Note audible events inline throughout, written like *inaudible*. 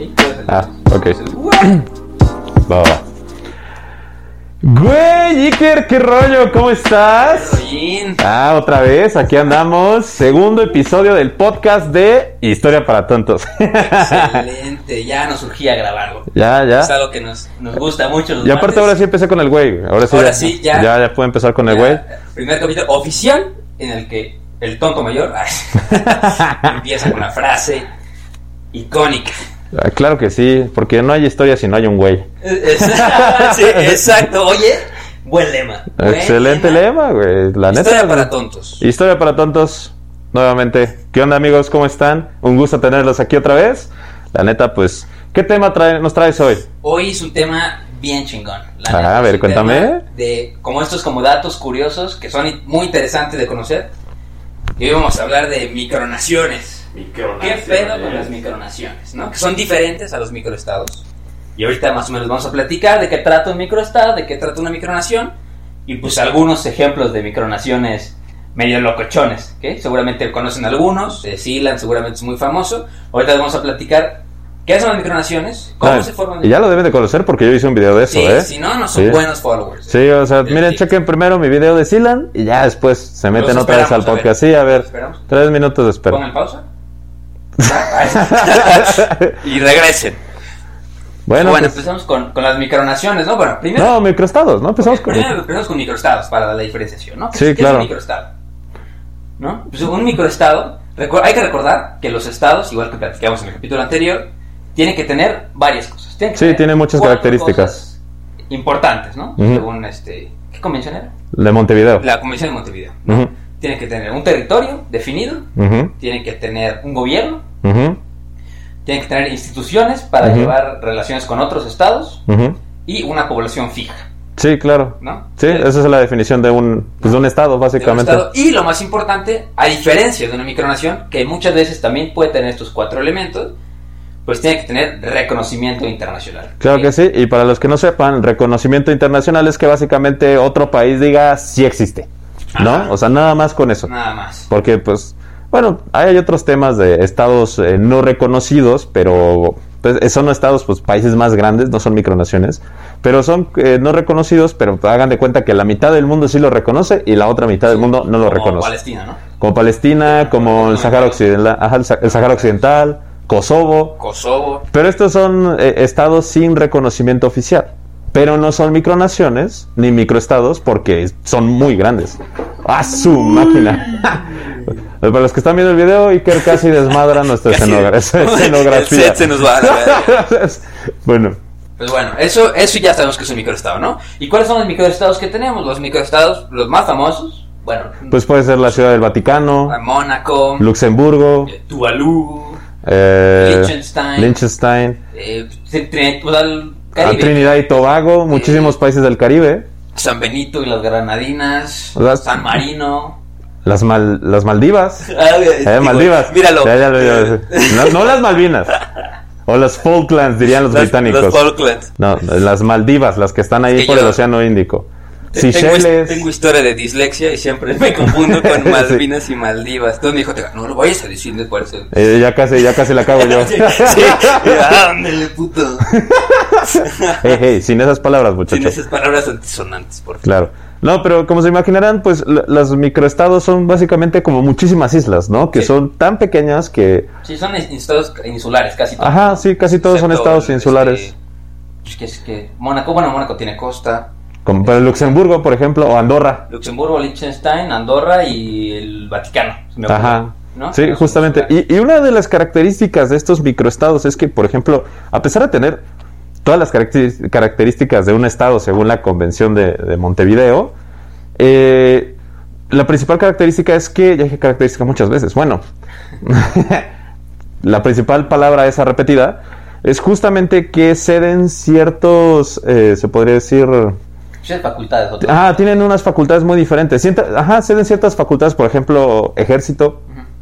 Sí. Ah, ok. Va, va. Güey, Iker, ¿qué rollo? ¿Cómo estás? Oyin. Ah, otra vez, aquí andamos. Segundo episodio del podcast de Historia para Tontos. Excelente, ya nos surgía grabarlo. ya, ya. Es algo que nos, nos gusta mucho. los Y aparte martes. ahora sí empecé con el güey. Ahora sí, Ahora ya, sí, ya. Ya, ya puedo empezar con el güey. Primer capítulo oficial en el que el tonto mayor ay, *laughs* empieza con la frase icónica. Ah, Claro que sí, porque no hay historia si no hay un güey. Sí, exacto. Oye, buen lema. Buen Excelente lema, güey. La neta. Historia para tontos. Historia para tontos, nuevamente. ¿Qué onda, amigos? ¿Cómo están? Un gusto tenerlos aquí otra vez. La neta, pues, ¿qué tema trae- nos traes hoy? Hoy es un tema bien chingón. la Ah, neta, a ver, cuéntame. De como estos como datos curiosos que son muy interesantes de conocer. Y vamos a hablar de micronaciones. ¿Qué pedo con las micronaciones? ¿no? Que son diferentes a los microestados. Y ahorita más o menos vamos a platicar de qué trata un microestado, de qué trata una micronación. Y pues algunos ejemplos de micronaciones medio locochones, que seguramente conocen algunos. Eh, Sealand seguramente es muy famoso. Ahorita vamos a platicar qué son las micronaciones, cómo Ah, se forman. y ya lo deben de conocer porque yo hice un video de eso, Sí, ¿eh? si no, no son Sí. buenos followers. Sí, o sea, miren, chequen primero mi video de Silan y ya después se meten otra vez al esperamos, a ver. podcast. Sí, a ver, tres minutos de espera. Pongan pausa. *laughs* y regresen. Bueno, Bueno, pues, empezamos con, con las micronaciones, ¿no? Bueno, primero, no, microestados, ¿no? Empezamos con... primero empezamos con microestados para la diferenciación, ¿no? ¿Qué Sí, qué claro. es un microestado? ¿No? Pues un microestado, hay que recordar que los estados, igual que platicamos en el capítulo anterior, tienen que tener varias cosas. Tienen que Sí, tener tienen muchas características. Importantes, ¿no? Según este. ¿Qué convención era? De Montevideo. La Convención de Montevideo. ¿no? Tienen que tener un territorio definido, ujú, tienen que tener un gobierno, ujú, tienen que tener instituciones para llevar relaciones con otros estados y una población fija, Sí, claro. ¿no? Sí, esa es la definición de un, pues, de un estado, de un básicamente. estado. Y lo más importante, a diferencia de una micronación, que muchas veces también puede tener estos cuatro elementos, pues tiene que tener reconocimiento internacional. Claro ¿sí? que sí, y para los que no sepan, reconocimiento internacional es que básicamente otro país diga sí existe, ¿no? Ajá. O sea, nada más con eso. Nada más. Porque, pues, bueno, hay otros temas de estados eh, no reconocidos, pero pues, son estados, pues, países más grandes, no son micronaciones, pero son eh, no reconocidos, pero hagan de cuenta que la mitad del mundo sí lo reconoce y la otra mitad del mundo no lo Como reconoce. Palestina, ¿no? Como Palestina, como el Sahara Occidental, ajá, el Sa- el Sahara Occidental, Kosovo, Kosovo. pero estos son eh, estados sin reconocimiento oficial. Pero no son micronaciones ni microestados porque son muy grandes. ¡Ah, su máquina! *laughs* Para los que están viendo el video, Iker casi desmadra nuestra *laughs* Casi- escenogra- *laughs* escenografía. El set se nos va a *laughs* bueno, Pues bueno, eso, eso ya sabemos que es un microestado, ¿no? ¿Y cuáles son los microestados que tenemos? Los microestados, los más famosos, bueno, pues puede ser la Ciudad del Vaticano, Mónaco, Luxemburgo, eh, Tuvalu, eh, Liechtenstein. Liechtenstein, eh, pues, Trinidad y Tobago, muchísimos países del Caribe, San Benito y las Granadinas, Las- San Marino. Las, Mal- las Maldivas. *laughs* Ah, Eh, digo, Maldivas. Míralo. Ya, ya lo- ya- no, no las Malvinas. O las Falklands, dirían los Las- británicos. Falklands. No, las Maldivas, las que están ahí Es que por el Océano Índico. Tengo, tengo historia de dislexia y siempre me confundo *laughs* con Malvinas y Maldivas. Entonces me dijo, no lo vayas a decir de cuál es el... eh, ya casi, ya casi la cago yo. *laughs* Sí, sí. Ándale, puto. Hey, *laughs* hey, sin esas palabras, Sin muchachos. esas palabras antisonantes, por favor. Claro. No, pero como se imaginarán, pues los microestados son básicamente como muchísimas islas, ¿no? Que Sí. son tan pequeñas que... Sí, son estados insulares, casi todos. Ajá, sí, casi todos son estados el, insulares. este, que es que Mónaco, bueno, Mónaco tiene costa. Como para Luxemburgo, por ejemplo, o Andorra. Luxemburgo, Liechtenstein, Andorra y el Vaticano. me Ajá. ¿no? Sí, justamente. Y, y una de las características de estos microestados es que, por ejemplo, a pesar de tener todas las características de un estado según la Convención de, de Montevideo, eh, la principal característica es que, ya dije característica muchas veces, bueno, *laughs* la principal palabra esa repetida es justamente que ceden ciertos, eh, se podría decir... Ciertas facultades. otras. Ah, tienen unas facultades muy diferentes. Sienta- ajá, ceden ciertas facultades, por ejemplo, ejército.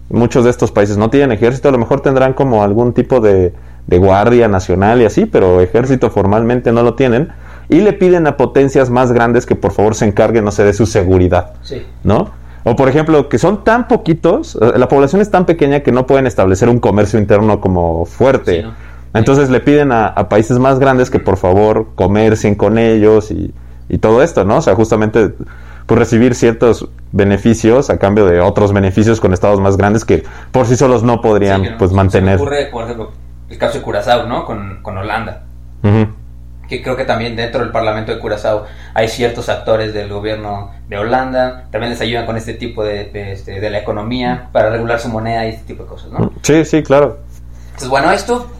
Muchos de estos países no tienen ejército, a lo mejor tendrán como algún tipo de, de guardia nacional y así, pero ejército formalmente no lo tienen. Y le piden a potencias más grandes que por favor se encarguen, no sé, de su seguridad. Sí. ¿no? O por ejemplo, que son tan poquitos, eh, la población es tan pequeña que no pueden establecer un comercio interno como fuerte. Sí, ¿no? Entonces le piden a, a países más grandes que por favor comercien con ellos y, y todo esto, ¿no? O sea, justamente pues recibir ciertos beneficios a cambio de otros beneficios con estados más grandes que por sí solos no podrían Sí, que no. pues Se me mantener. ocurre, por ejemplo, el caso de Curazao, ¿no? Con, con Holanda. Que creo que también dentro del Parlamento de Curazao hay ciertos actores del gobierno de Holanda, también les ayudan con este tipo de, de, este, de la economía para regular su moneda y este tipo de cosas, ¿no? Sí, sí, claro. Entonces, bueno, esto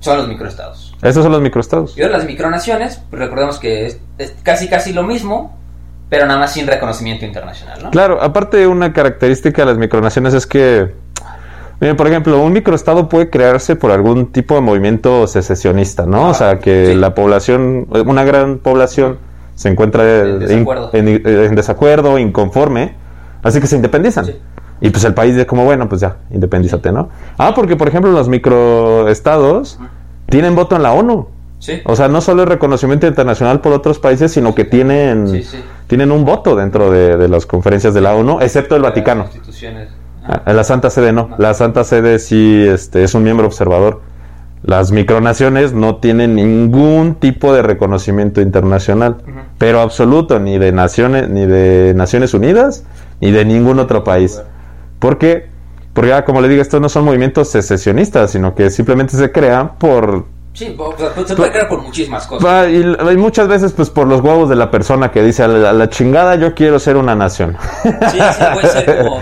son los microestados. Esos son los microestados. Y ahora las micronaciones, pues recordemos que es, es casi casi lo mismo, pero nada más sin reconocimiento internacional, ¿no? Claro, aparte una característica de las micronaciones es que, miren, por ejemplo, un microestado puede crearse por algún tipo de movimiento secesionista, ¿no? o sea, que sí. la población, una gran población se encuentra En desacuerdo. en, en- en desacuerdo, inconforme, así que se independizan. Sí. Y pues el país de como, bueno, pues ya, independízate, ¿no? Ah, porque por ejemplo los microestados tienen voto en la ONU. Sí. O sea, no solo es reconocimiento internacional por otros países, sino que tienen, Sí, sí. tienen un voto dentro de, de las conferencias de la ONU, excepto el Vaticano. Las instituciones. La Santa Sede no. La Santa Sede sí este, es un miembro observador. Las micronaciones no tienen ningún tipo de reconocimiento internacional, pero absoluto, ni de naciones, ni de Naciones Unidas, ni de ningún otro país. ¿Por qué? Porque, ah, como le digo, estos no son movimientos secesionistas, sino que simplemente se crean por Sí, o sea, se puede crear por muchísimas cosas. Y, y muchas veces pues por los huevos de la persona que dice a la, a la chingada yo quiero ser una nación. Sí, sí, puede *laughs* ser como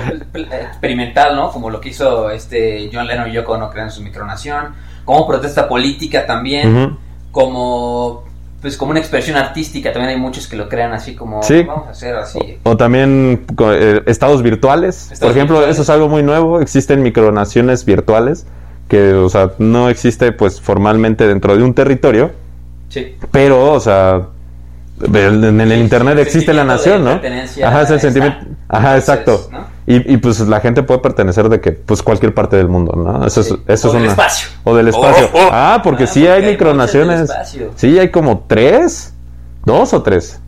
experimental, ¿no? Como lo que hizo este John Lennon y Yoko Ono creando su micronación, como protesta política también, como pues como una expresión artística, también hay muchos que lo crean así como Sí. vamos a hacer así. O también eh, estados virtuales. Estados Por ejemplo, virtuales. eso es algo muy nuevo. Existen micronaciones virtuales que, o sea, no existe pues formalmente dentro de un territorio, Sí. pero, o sea, en el Sí, internet el existe la nación, ¿no? Ajá, es el sentimiento. Ajá, exacto. ¿no? Y, y, pues la gente puede pertenecer de que pues cualquier parte del mundo, ¿no? Eso Sí. es eso O es del una espacio. o del espacio. Oh, oh. Ah, porque Ah, sí porque hay hay micronaciones. Sí, hay como tres, dos o tres,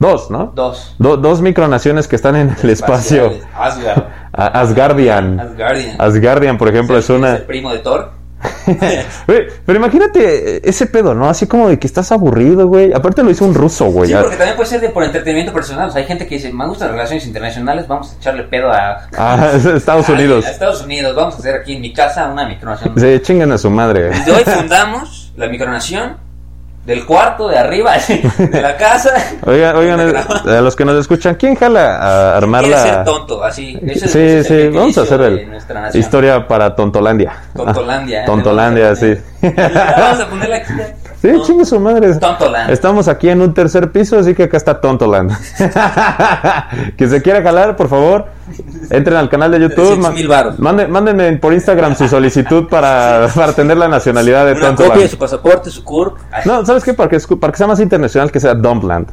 dos, ¿no? Dos. Do- dos micronaciones que están en el espacio. Asgard. A- Asgardian. Asgardian. Asgardian, por ejemplo, es el una. primo de Thor. *laughs* Pero imagínate eh, ese pedo, ¿no? Así como de que estás aburrido, güey. Aparte lo hizo un ruso, güey. Sí, porque también puede ser de por entretenimiento personal. O sea, hay gente que dice, me gustan las relaciones internacionales, vamos a echarle pedo a, *laughs* es Estados a- Unidos. a Estados Unidos. Vamos a hacer aquí en mi casa una micronación. Se chingan a su madre. Desde hoy *laughs* fundamos la micronación del cuarto de arriba *laughs* de la casa. *laughs* Oigan, oigan, eh, a los que nos escuchan, ¿quién jala a armar Quiere ser la tonto, así. Ese es- Sí, es sí, vamos a hacer el historia para Tontolandia. Tontolandia. *laughs* Ah, ¿eh? Tontolandia, Vamos a sí. poner- Vamos a ponerle aquí. Sí, Ton- chingue su madre. Tontoland. Estamos aquí en un tercer piso, así que acá está Tontoland. *laughs* que se quiera jalar, por favor, entren al canal de YouTube. 300,000 varos. Mande- mándenme por Instagram su solicitud para, *laughs* para tener la nacionalidad de Una copia de Tontoland. su pasaporte, su CURP. No, ¿sabes qué? Para que, para que sea más internacional, que sea Dumpland.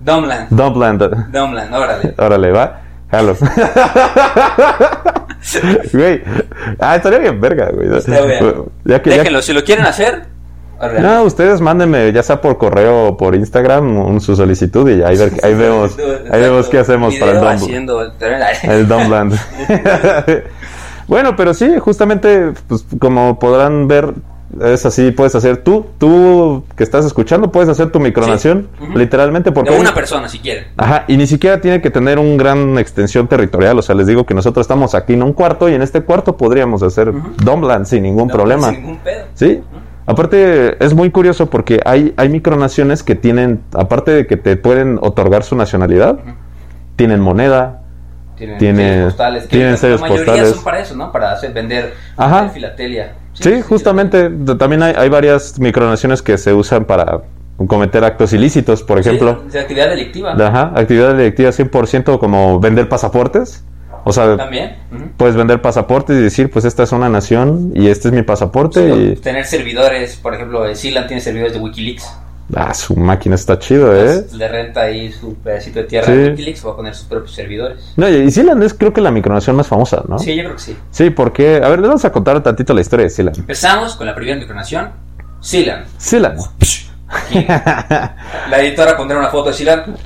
Domland. Dumpland. Domland, órale. Órale, va. Jalo. *laughs* güey. Ah, estaría bien verga, güey. Está bien. Ya que, ya- Déjenlo, si lo quieren hacer, No, ustedes mándenme, ya sea por correo o por Instagram, un- su solicitud y ahí, ver- ahí *laughs* vemos, ahí vemos qué hacemos para el haciendo El *laughs* Dumpland. *laughs* bueno, pero sí, justamente, pues como podrán ver, es así, puedes hacer tú, tú que estás escuchando, puedes hacer tu micronación, Sí. Literalmente, porque... De una persona, si quieren. Ajá, y ni siquiera tiene que tener un gran extensión territorial. O sea, les digo que nosotros estamos aquí en un cuarto y en este cuarto podríamos hacer Dumpland sin ningún problema. Sin ningún pedo. Sí. Aparte, es muy curioso porque hay, hay micronaciones que tienen, aparte de que te pueden otorgar su nacionalidad, tienen moneda. Tienen Tiene- sellos postales. que tienen la mayoría postales. son para eso, ¿no? Para hacer, vender Ajá. filatelia. Sí, justamente. También hay, hay varias micronaciones que se usan para cometer actos ilícitos, por ejemplo. Actividad delictiva. Ajá, actividad delictiva 100% como vender pasaportes O sea, También. puedes vender pasaportes y decir, pues esta es una nación y este es mi pasaporte. Sí, y... Tener servidores, por ejemplo, Sealand tiene servidores de Wikileaks. Ah, su máquina está chido, ¿eh? Le renta ahí su pedacito de tierra Sí. de Wikileaks, va a poner sus propios servidores. No, y Sealand es creo que la micronación más famosa, ¿no? Sí, yo creo que sí. Sí, porque, a ver, les vamos a contar tantito la historia de Sealand. Empezamos con la primera micronación, Sealand. Sealand. Aquí. La editora pondrá una foto de Sealand.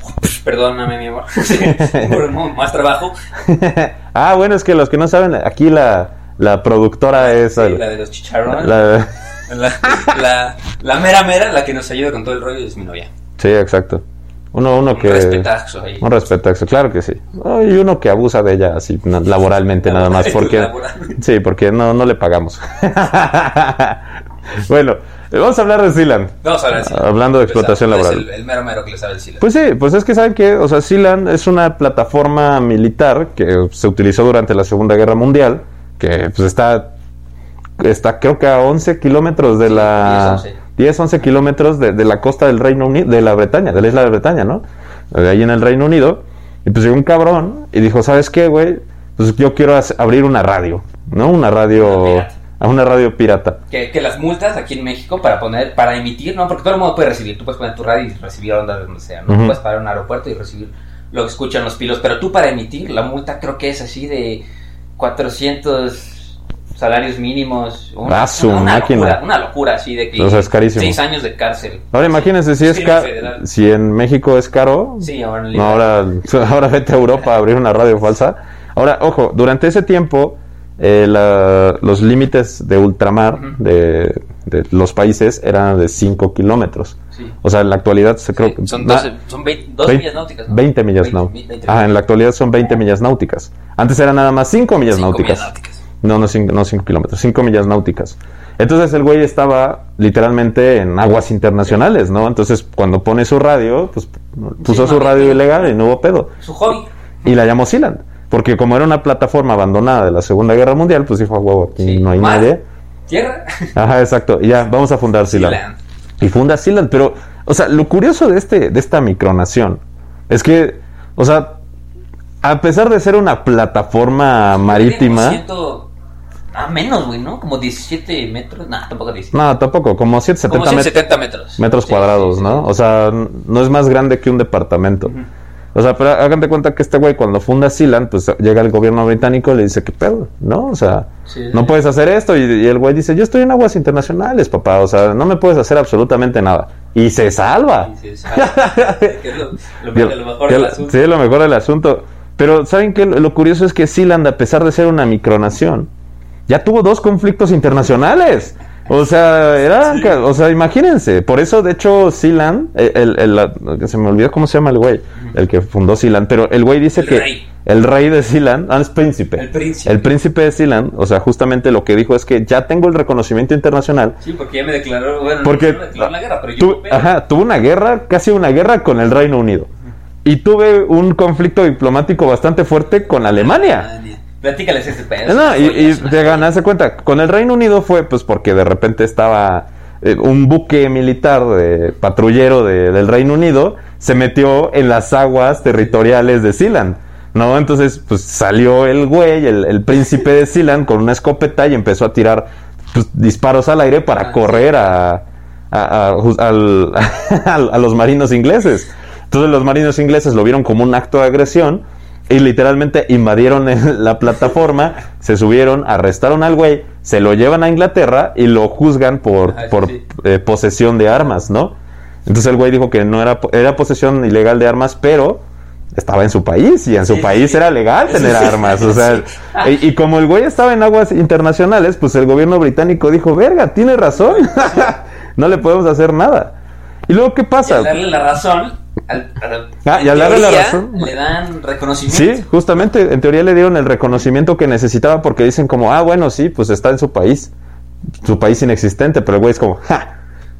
Perdóname, mi amor. *laughs* Un- más trabajo. *laughs* ah, bueno, es que los que no saben, aquí la, la productora es... Sí, el- la de los chicharrones. la- La, la, la mera mera, la que nos ayuda con todo el rollo, es mi novia. Sí, exacto. Uno, uno Un que... respetazo ahí. Un respetazo, claro que sí. Oh, y uno que abusa de ella así laboralmente nada más *laughs* porque sí, porque no, no le pagamos. bueno, vamos a hablar de Sealand. Vamos a hablar de Sealand. Hablando de explotación Es laboral. El, el mero mero que le sabe el Sealand. Pues sí, pues es que saben que, o sea, Sealand es una plataforma militar que se utilizó durante la Segunda Guerra Mundial, que pues está, está creo que a 11 kilómetros de Sí, la... 10, 11. 10, 11 kilómetros de, de la costa del Reino Unido, de la Bretaña, de la isla de Bretaña, ¿no? De ahí en el Reino Unido. Y pues llegó un cabrón y dijo, ¿sabes qué, güey? Pues yo quiero abrir una radio, ¿no? Una radio... A una radio pirata. que, que las multas aquí en México para poner, para emitir, ¿no? Porque todo el mundo puede recibir. Tú puedes poner tu radio y recibir ondas de donde sea, ¿no? Puedes parar en un aeropuerto y recibir lo que escuchan los pilos. Pero tú para emitir, la multa creo que es así de 400 salarios mínimos. Ah, su máquina. Locura, una locura así de que... O sea, es carísimo. Seis años de cárcel. Ahora imagínense si es Crimen ca- federal. si en México es caro, Sí, ahora en No, ahora, *laughs* ahora vete a Europa a abrir una radio falsa. Ahora, ojo, durante ese tiempo, eh, la- los límites de ultramar de, de los países eran de 5 kilómetros. Sí. O sea, en la actualidad se creo Sí, que... son na- 12, son 20, dos 20 millas náuticas. ¿no? 20 millas 20, náuticas. 20 Ah, en la actualidad son 20 millas náuticas. Antes eran nada más 5 millas millas náuticas. No, no 5 no cinco kilómetros, 5 millas náuticas. Entonces el güey estaba literalmente en aguas internacionales, ¿no? Entonces cuando pone su radio, pues puso su radio ilegal y no hubo pedo. Su hobby. Y la llamó Sealand. Porque como era una plataforma abandonada de la Segunda Guerra Mundial, pues dijo, "A huevo, aquí Sí. no hay Mar, nadie. Tierra. Ajá, exacto. Y ya, vamos a fundar Sealand. Sealand. Y funda Sealand. Pero, o sea, lo curioso de, este, de esta micronación es que, o sea, a pesar de ser una plataforma marítima... Ah, menos, güey, ¿no? Como 17 metros. Nah, tampoco 17. No, tampoco, como 170 como met- 170 metros. metros Sí, cuadrados, sí, sí. ¿no? O sea, no es más grande que un departamento. O sea, pero hagan de cuenta que este güey cuando funda Sealand, pues llega el gobierno británico y le dice, ¿qué pedo? ¿No? O sea, Sí, no puedes hacer esto. Y, y el güey dice, yo estoy en aguas internacionales, papá. O sea, no me puedes hacer absolutamente nada. Y se salva. Sí. *laughs* Que es lo, lo, Que- lo mejor del asunto. Sí, lo mejor del asunto. Pero, ¿saben qué? Lo, lo curioso es que Sealand, a pesar de ser una micronación, ya tuvo dos conflictos internacionales. O sea, era, o sea, imagínense. Por eso, de hecho, Sealand, eh, el, el- se me olvidó cómo se llama el güey, el que fundó Sealand, pero el güey dice El que rey. el rey de Sealand, ah, es príncipe. El príncipe. El príncipe de Sealand, o sea, justamente lo que dijo es que ya tengo el reconocimiento internacional Sí, porque ya me declaró, bueno, porque no me declaró la guerra, pero yo tu- ajá, tuvo una guerra, casi una guerra con el Reino Unido. Y tuve un conflicto diplomático bastante fuerte con Alemania. Platícales ese pedo. No, y, y te ganas de cuenta, con el Reino Unido fue pues porque de repente estaba eh, un buque militar de patrullero de- del Reino Unido se metió en las aguas territoriales de Sealand. ¿No? Entonces, pues salió el güey, el, el príncipe de Sealand, con una escopeta y empezó a tirar pues, disparos al aire para Ah, correr a, a, a- *laughs* al- a los marinos ingleses. Entonces los marinos ingleses lo vieron como un acto de agresión y literalmente invadieron *laughs* la plataforma, se subieron, arrestaron al güey, se lo llevan a Inglaterra y lo juzgan por, Ah, por sí. eh, posesión de armas, ¿no? Entonces el güey dijo que no era, era posesión ilegal de armas, pero estaba en su país y en su Sí, país sí. era legal tener armas, o sea, *laughs* y, y como el güey estaba en aguas internacionales, pues el gobierno británico dijo, verga, tiene razón, *laughs* no le podemos hacer nada. Y luego, ¿qué pasa? darle la razón, al, al- Ah, y al darle la razón- le dan reconocimiento. Sí, justamente, en teoría le dieron el reconocimiento que necesitaba porque dicen como, ah, bueno, sí, pues está en su país, su país inexistente, pero el güey es como, ja,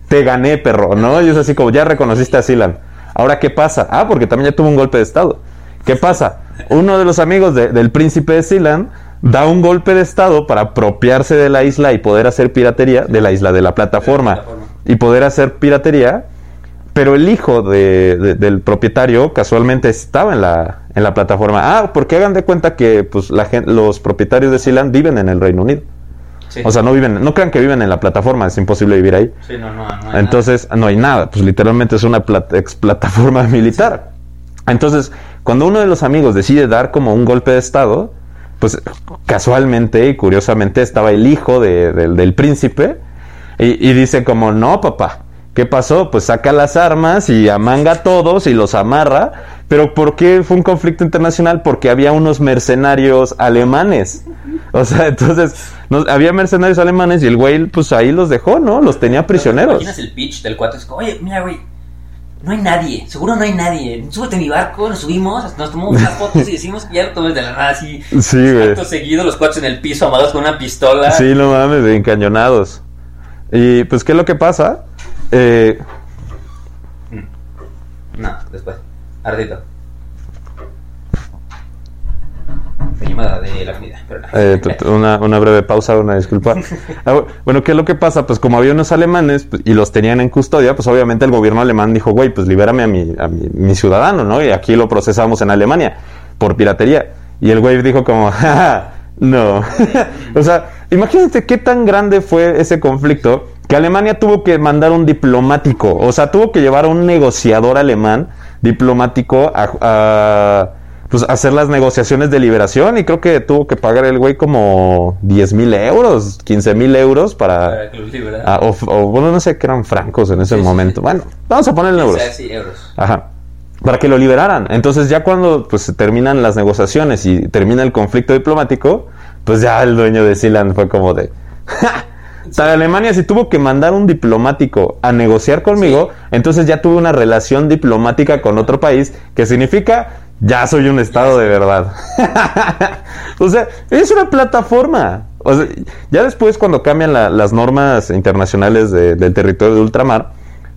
te gané, perro, ¿no? Y es así como, ya reconociste a Silan. Ahora, ¿qué pasa? Ah, porque también ya tuvo un golpe de estado. ¿Qué pasa? Uno de los amigos de- del príncipe de Silan da un golpe de estado para apropiarse de la isla y poder hacer piratería, de la isla, de la plataforma, plataforma. y poder hacer piratería pero el hijo de, de- del propietario casualmente estaba en la, en la plataforma. Ah, porque hagan de cuenta que pues, la gen- los propietarios de Sealand viven en el Reino Unido. Sí. O sea, no viven, no crean que viven en la plataforma, es imposible vivir ahí. Sí, no, no, no hay Entonces, no hay nada, pues literalmente es una ex plataforma *laughs* militar. Entonces, cuando uno de los amigos decide dar como un golpe de estado, pues casualmente y curiosamente estaba el hijo de- del- del príncipe y, y dice como, no, papá, ¿qué pasó? Pues saca las armas y amanga a todos y los amarra. Pero ¿por qué fue un conflicto internacional? Porque había unos mercenarios alemanes. O sea, *laughs* entonces, no- había mercenarios alemanes y el güey, pues ahí los dejó, ¿no? Los tenía prisioneros. ¿Imaginas el pitch del cuate? Es como, oye, mira, güey, no hay nadie, seguro no hay nadie. Súbete a mi barco, nos subimos, nos tomamos unas fotos y decimos que ya lo tomes de la nada así. *laughs* Sí, güey. Seguido, los cuates en el piso, amados con una pistola. Sí, no mames, de encañonados. Y pues, ¿qué es lo que pasa? Eh, No, después. Ardito. Llamada de la comida, pero no. eh, una, una breve pausa, una disculpa. *laughs* Ah, bu- bueno, ¿qué es lo que pasa? Pues como había unos alemanes pues, y los tenían en custodia, pues obviamente el gobierno alemán dijo, güey, pues libérame a mi, a mi, mi ciudadano, ¿no? Y aquí lo procesamos en Alemania por piratería. Y el güey dijo como, *laughs* "Ja, ja, no. *laughs* o sea, imagínate qué tan grande fue ese conflicto que Alemania tuvo que mandar un diplomático, o sea, tuvo que llevar a un negociador alemán diplomático a, a, pues, a hacer las negociaciones de liberación y creo que tuvo que pagar el güey como 10 mil euros, 15 mil euros para... Para que ah, o, o, bueno, no sé qué eran francos en ese Sí, momento. sí. Bueno, vamos a ponerle euros. Sí, euros. Ajá. Para que lo liberaran. Entonces ya cuando pues terminan las negociaciones y termina el conflicto diplomático, pues ya el dueño de Sealand fue como de... *laughs* "Ja, sea, Alemania si tuvo que mandar un diplomático a negociar conmigo, entonces ya tuve una relación diplomática con otro país, que significa ya soy un estado de verdad. *laughs* o sea, es una plataforma. O sea, ya después cuando cambian la- las normas internacionales de- del territorio de ultramar,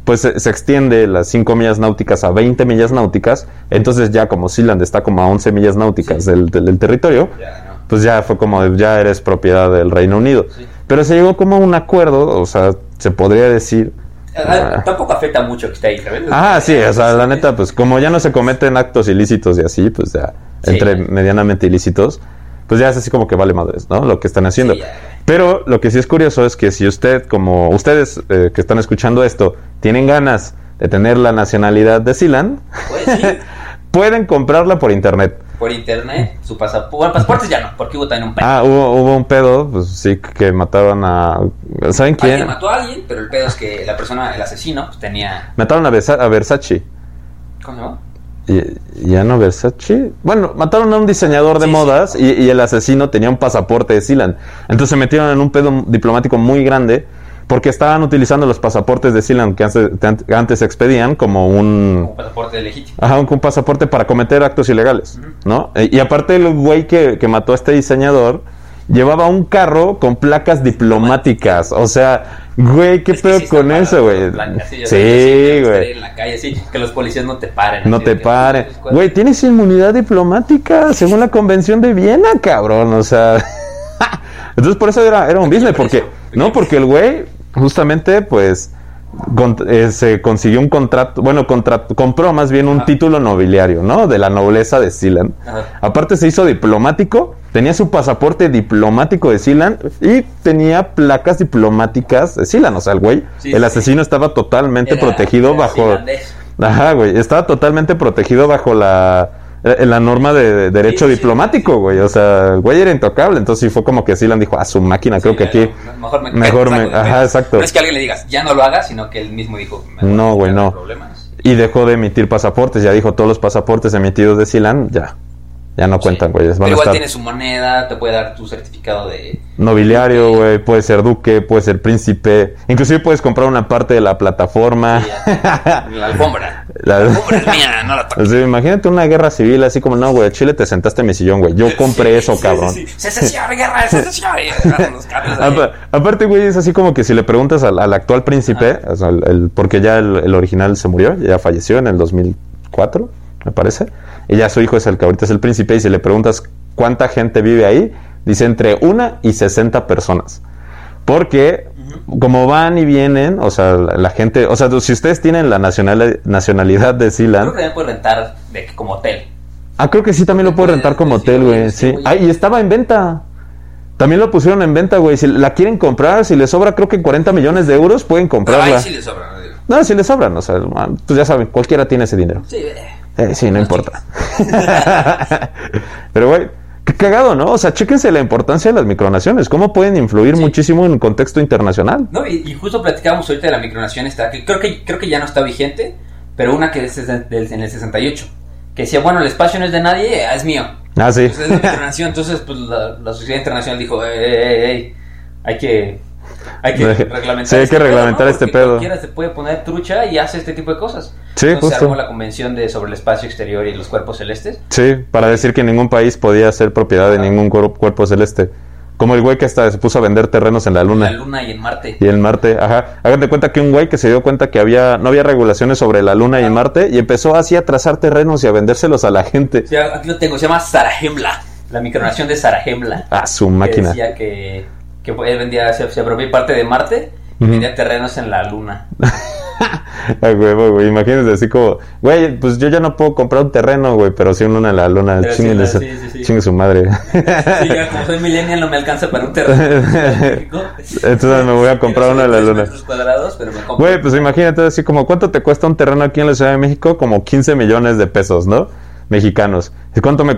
pues se, se extiende las 5 millas náuticas a 20 millas náuticas. Entonces ya como Sealand está como a 11 millas náuticas Sí. del, del- del territorio, no. pues ya fue como ya eres propiedad del Reino Unido. Sí. Pero se llegó como a un acuerdo, o sea, se podría decir... Ah, Tampoco afecta mucho que esté ahí, ¿sabes? Ah, sí, o sea, la neta, pues como ya no se cometen actos ilícitos y así, pues ya, Sí. entre medianamente ilícitos, pues ya es así como que vale madres, ¿no? Lo que están haciendo. Sí. Pero lo que sí es curioso es que si usted, como ustedes eh, que están escuchando esto, tienen ganas de tener la nacionalidad de Sealand, Pues sí, *laughs* pueden comprarla por internet. por internet, su pasaporte. Bueno, pasaportes ya no, porque hubo también un pedo. Ah, hubo, hubo un pedo, pues sí, que mataron a... ¿Saben quién? Alguien mató a alguien, pero el pedo es que la persona, el asesino, pues tenía. Mataron a, Versa- a Versace. ¿Cómo ¿Ya no Versace? Bueno, mataron a un diseñador de Sí, modas Y, y el asesino tenía un pasaporte de Sealand. Entonces se metieron en un pedo diplomático muy grande porque estaban utilizando los pasaportes de Sealand que antes, que antes expedían como un, Como pasaporte legítimo. ajá, un, un pasaporte para cometer actos ilegales, ¿no? E- Y aparte el güey que, que mató a este diseñador llevaba un carro con placas diplomáticas. O sea, güey, ¿qué Es pedo sí con eso, güey? Sí, yo güey. En la calle, sí, que los policías no te paren. No así te de que, pare. ¿cuál? Güey, tienes inmunidad diplomática según la convención de Viena, cabrón. O sea. *laughs* Entonces por eso era, era un business, porque. No, porque el güey, justamente, pues. con- eh, se consiguió un contrato, bueno, contra- compró más bien un título nobiliario, ¿no? De la nobleza de Sealand. Ajá. Aparte se hizo diplomático, tenía su pasaporte diplomático de Sealand y tenía placas diplomáticas de Sealand. O sea, el güey, Sí, el sí. asesino estaba totalmente Era- protegido era bajo... Ajá, güey. Estaba totalmente protegido bajo la, la norma de, de derecho Sí, sí, diplomático, güey. O sea, el güey era intocable. Entonces sí fue como que Sealand dijo, a su máquina, creo Sí, que aquí. Mejor me, mejor ajá, exacto. No es que alguien le digas, ya no lo hagas, sino que él mismo dijo, No, güey, no. Problemas. Y dejó de emitir pasaportes. Ya dijo, todos los pasaportes emitidos de Sealand, ya. Ya no cuentan, güey. Pero igual estar tiene su moneda, te puede dar tu certificado de... nobiliario, güey. Puede ser duque, puede ser príncipe. Inclusive puedes comprar una parte de la plataforma. *laughs* La alfombra. La- La alfombra es mía, no la toques. O sea, imagínate una guerra civil así como, no, güey, Chile te sentaste en mi sillón, güey. Yo compré Sí, eso, cabrón. Secesión, guerra, secesión. Aparte, güey, es así como que si le preguntas al, al actual príncipe, o sea, el- el- porque ya el, el original se murió, ya falleció en el 2004, me parece, y ya su hijo es el que ahorita es el príncipe, y si le preguntas cuánta gente vive ahí, dice entre una y 60 personas. Porque como van y vienen, o sea, la, la gente, o sea, si ustedes tienen la nacional, nacionalidad de Creo Sealand, que también puede rentar de, como hotel. ah, creo que sí también lo puedo Puede- rentar como hotel, güey, sí. Ah, y estaba en venta. También lo pusieron en venta, güey. Si la quieren comprar, si les sobra creo que 40 millones de euros, pueden comprarla. ahí sí le sobra, no si les sobran, o sea, pues ya saben, cualquiera tiene ese dinero. Sí, eh. Sí, no importa. *laughs* Pero, güey, qué cagado, ¿no? O sea, chéquense la importancia de las micronaciones. ¿Cómo pueden influir Sí. muchísimo en un contexto internacional? No, y, y justo platicábamos ahorita de la micronación esta, que creo que creo que ya no está vigente, pero una que es en el 68, que decía, bueno, el espacio no es de nadie, eh, es mío. Ah, sí. Pues es micronación, entonces pues la, la sociedad internacional dijo, "Ey, ey, ey, ey, hay que hay que Sí, reglamentar, hay que reglamentar este Porque pedo. Cualquiera se puede poner trucha y hace este tipo de cosas. Sí, Entonces se justo. armó la convención de sobre el espacio exterior y los cuerpos celestes. Sí, para decir que ningún país podía ser propiedad de ningún cuer- cuerpo celeste. Como el güey que hasta se puso a vender terrenos en la En luna. la luna y en Marte. Y en Marte, ajá. Hagan de cuenta que un güey que se dio cuenta que había no había regulaciones sobre la Luna y en Marte y empezó así a trazar terrenos y a vendérselos a la gente. Sí, aquí lo tengo, se llama Sarajemla, la micronación de Sarajemla. A su que máquina. decía que, que él vendía, se, se apropió parte de Marte y vendía terrenos en la luna. *laughs* A huevo, güey. Así como, güey, pues yo ya no puedo comprar un terreno, güey, pero sí un luna en la luna. Chingue, su, sí, sí, sí. chingue su madre. *laughs* Sí, ya como soy millennial no me alcanza para un terreno. Entonces me voy a comprar uno en la luna. metros cuadrados, pero me compro. Güey, pues imagínate así como, ¿cuánto te cuesta un terreno aquí en la Ciudad de México? Como 15 millones de pesos, ¿no? Mexicanos. ¿Y cuánto me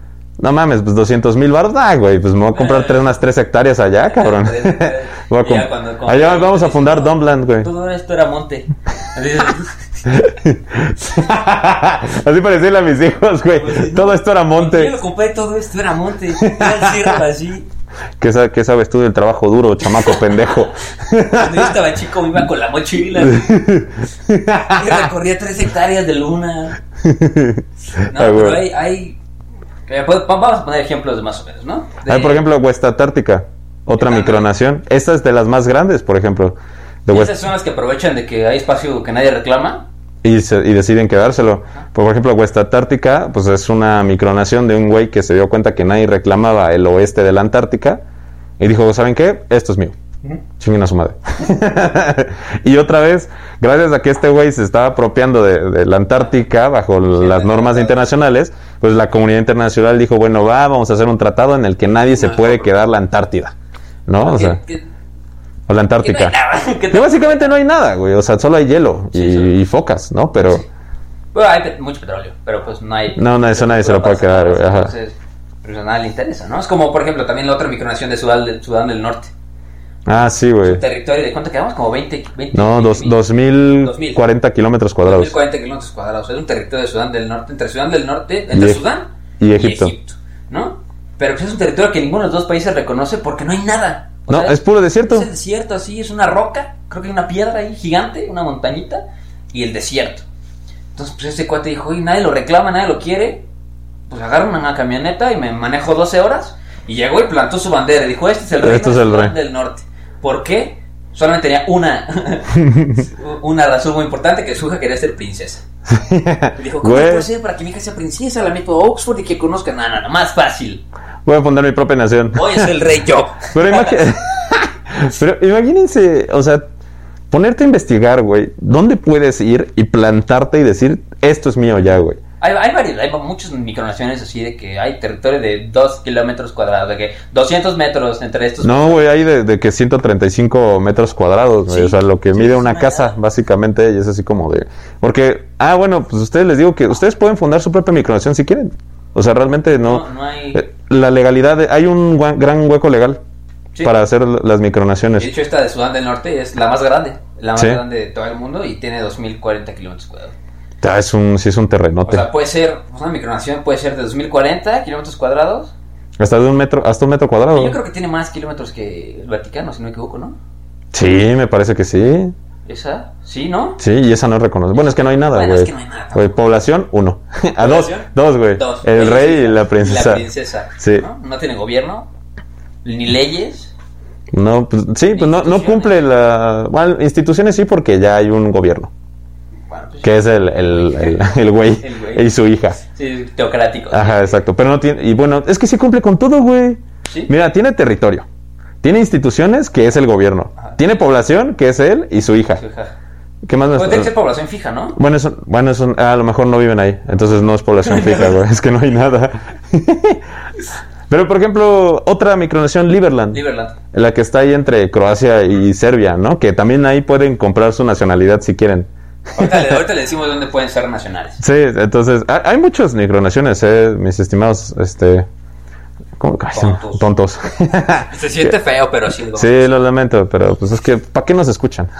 No mames, pues 200 mil baros. Ah, güey, pues me voy a comprar tres, unas 3 hectáreas allá, *laughs* cabrón. *laughs* Voy a ya cuando- cuando- allá vamos a fundar Dumbland, güey. Todo esto era monte. *laughs* Así- Así parecían a mis hijos, güey. Todo esto era Yo monte. lo compré todo esto era monte. Era así. ¿Qué, sa- qué sabes tú del trabajo duro, chamaco pendejo? Cuando yo estaba chico me iba con la mochila. Y recorría tres hectáreas de luna. No, Ah, pero güey. hay, hay eh, pues, vamos a poner ejemplos de más o menos, ¿no? De- Hay, por ejemplo, West Antártica, otra micronación. Esta es de las más grandes, por ejemplo. De West- Esas son las que aprovechan de que hay espacio que nadie reclama. y, se- y deciden quedárselo. Por ejemplo, West Antártica, pues es una micronación de un güey que se dio cuenta que nadie reclamaba el oeste de la Antártica y dijo, ¿saben qué? Esto es mío. Chinguen a su madre. *laughs* y otra vez, gracias a que este güey se estaba apropiando de, de la Antártica bajo las normas internacionales, pues la comunidad internacional dijo, bueno, va, vamos a hacer un tratado en el que nadie se No, puede no. quedar la Antártida. ¿No? O Que- sea, que- o la no Antártica. nada, *laughs* que Que básicamente no hay nada, güey. O sea, solo hay hielo y, Sí, sí. y focas, ¿no? Pero... Bueno, hay pe- mucho petróleo, pero pues no hay. No, no, eso nadie se lo puede quedar, güey. Entonces, pues a nadie le interesa, ¿no? Es como, por ejemplo, también la otra micronación de Sudán del Norte. Ah, sí, güey. Territorio de cuánto quedamos? Como 20. 20 No, dos, 2040 kilómetros cuadrados. 1040 kilómetros cuadrados. Es un territorio de Sudán del Norte, entre Sudán del Norte, Y entre Eg- Sudán y Egipto. ¿no? Pero pues es un territorio que ninguno de los dos países reconoce porque no hay nada. O No, sea, es puro desierto. Es el desierto, así, es una roca, creo que hay una piedra ahí gigante, una montañita, y el desierto. Entonces, pues este cuate dijo, oye, nadie lo reclama, nadie lo quiere, pues agarro una camioneta y me manejo 12 horas, y llegó y plantó su bandera, y dijo, este es el rey Este es el rey. del Norte. ¿Por qué? Solamente tenía una, *laughs* una razón muy importante, que su hija quería ser princesa. Dijo, ¿cómo puede ser para que mi hija sea princesa? La meto a Oxford y que conozca, no, no, no, más fácil. Voy a poner mi propia nación. Hoy es el rey yo. Pero, *laughs* Pero imagínense, o sea, ponerte a investigar, güey, ¿dónde puedes ir y plantarte y decir, esto es mío ya, güey? Hay, hay varios, hay muchas micronaciones así de que hay territorio de 2 kilómetros cuadrados, de que 200 metros entre estos. No, güey, hay de, de que 135 metros cuadrados, güey, Sí, o sea, lo que sí, mide una una casa, básicamente, y es así como de... Porque, ah, bueno, pues ustedes les digo que ustedes pueden fundar su propia micronación si quieren. O sea, realmente no... No, no hay- eh, La legalidad, de- hay un gran hueco legal Sí. para hacer las micronaciones. De hecho, esta de Sudán del Norte es la más grande, la más grande de todo el mundo y tiene 2040 kilómetros cuadrados. Ah, es un, sí es un O terrenote. sea, puede ser, una micronación puede ser de 2040 kilómetros cuadrados. hasta de un metro, hasta un metro cuadrado. Y yo creo que tiene más kilómetros que el Vaticano, si no me equivoco, ¿no? Sí, me parece que sí. ¿Esa? ¿Sí, no? Sí, y esa no reconoce. Bueno, es que no hay nada, Bueno, güey. es que no hay nada. Güey, población, uno. *laughs* A dos, dos, güey. Dos. El rey y la princesa. La princesa. Sí. ¿no? no tiene gobierno, ni leyes. No, pues sí, pues no, no cumple la... Bueno, instituciones sí porque ya hay un gobierno, Bueno, pues, que es el, el, el, *laughs* el güey y su hija. sí, teocrático. Ajá, exacto. Pero no tiene... Y bueno, es que sí cumple con todo, güey. Sí. Mira, tiene territorio. Tiene instituciones, que es el gobierno. Ajá. Tiene población, que es él y su hija. Su hija. ¿Qué más que ser población fija, ¿no? Bueno, eso, bueno eso, a lo mejor no viven ahí, entonces no es población *laughs* fija, güey, es que no hay nada. *laughs* Pero, por ejemplo, otra micronación, Liberland, Liberland. la que está ahí entre Croacia y Serbia, ¿no? Que también ahí pueden comprar su nacionalidad si quieren. Ahorita, le, ahorita le decimos dónde pueden ser nacionales. Sí, entonces, ha- hay muchas micronaciones, eh, mis estimados, este... ¿Cómo? Tontos. Tontos. *laughs* Se siente feo, pero sí. lo- sí, lo lamento, pero pues es que, ¿para qué nos escuchan? *laughs*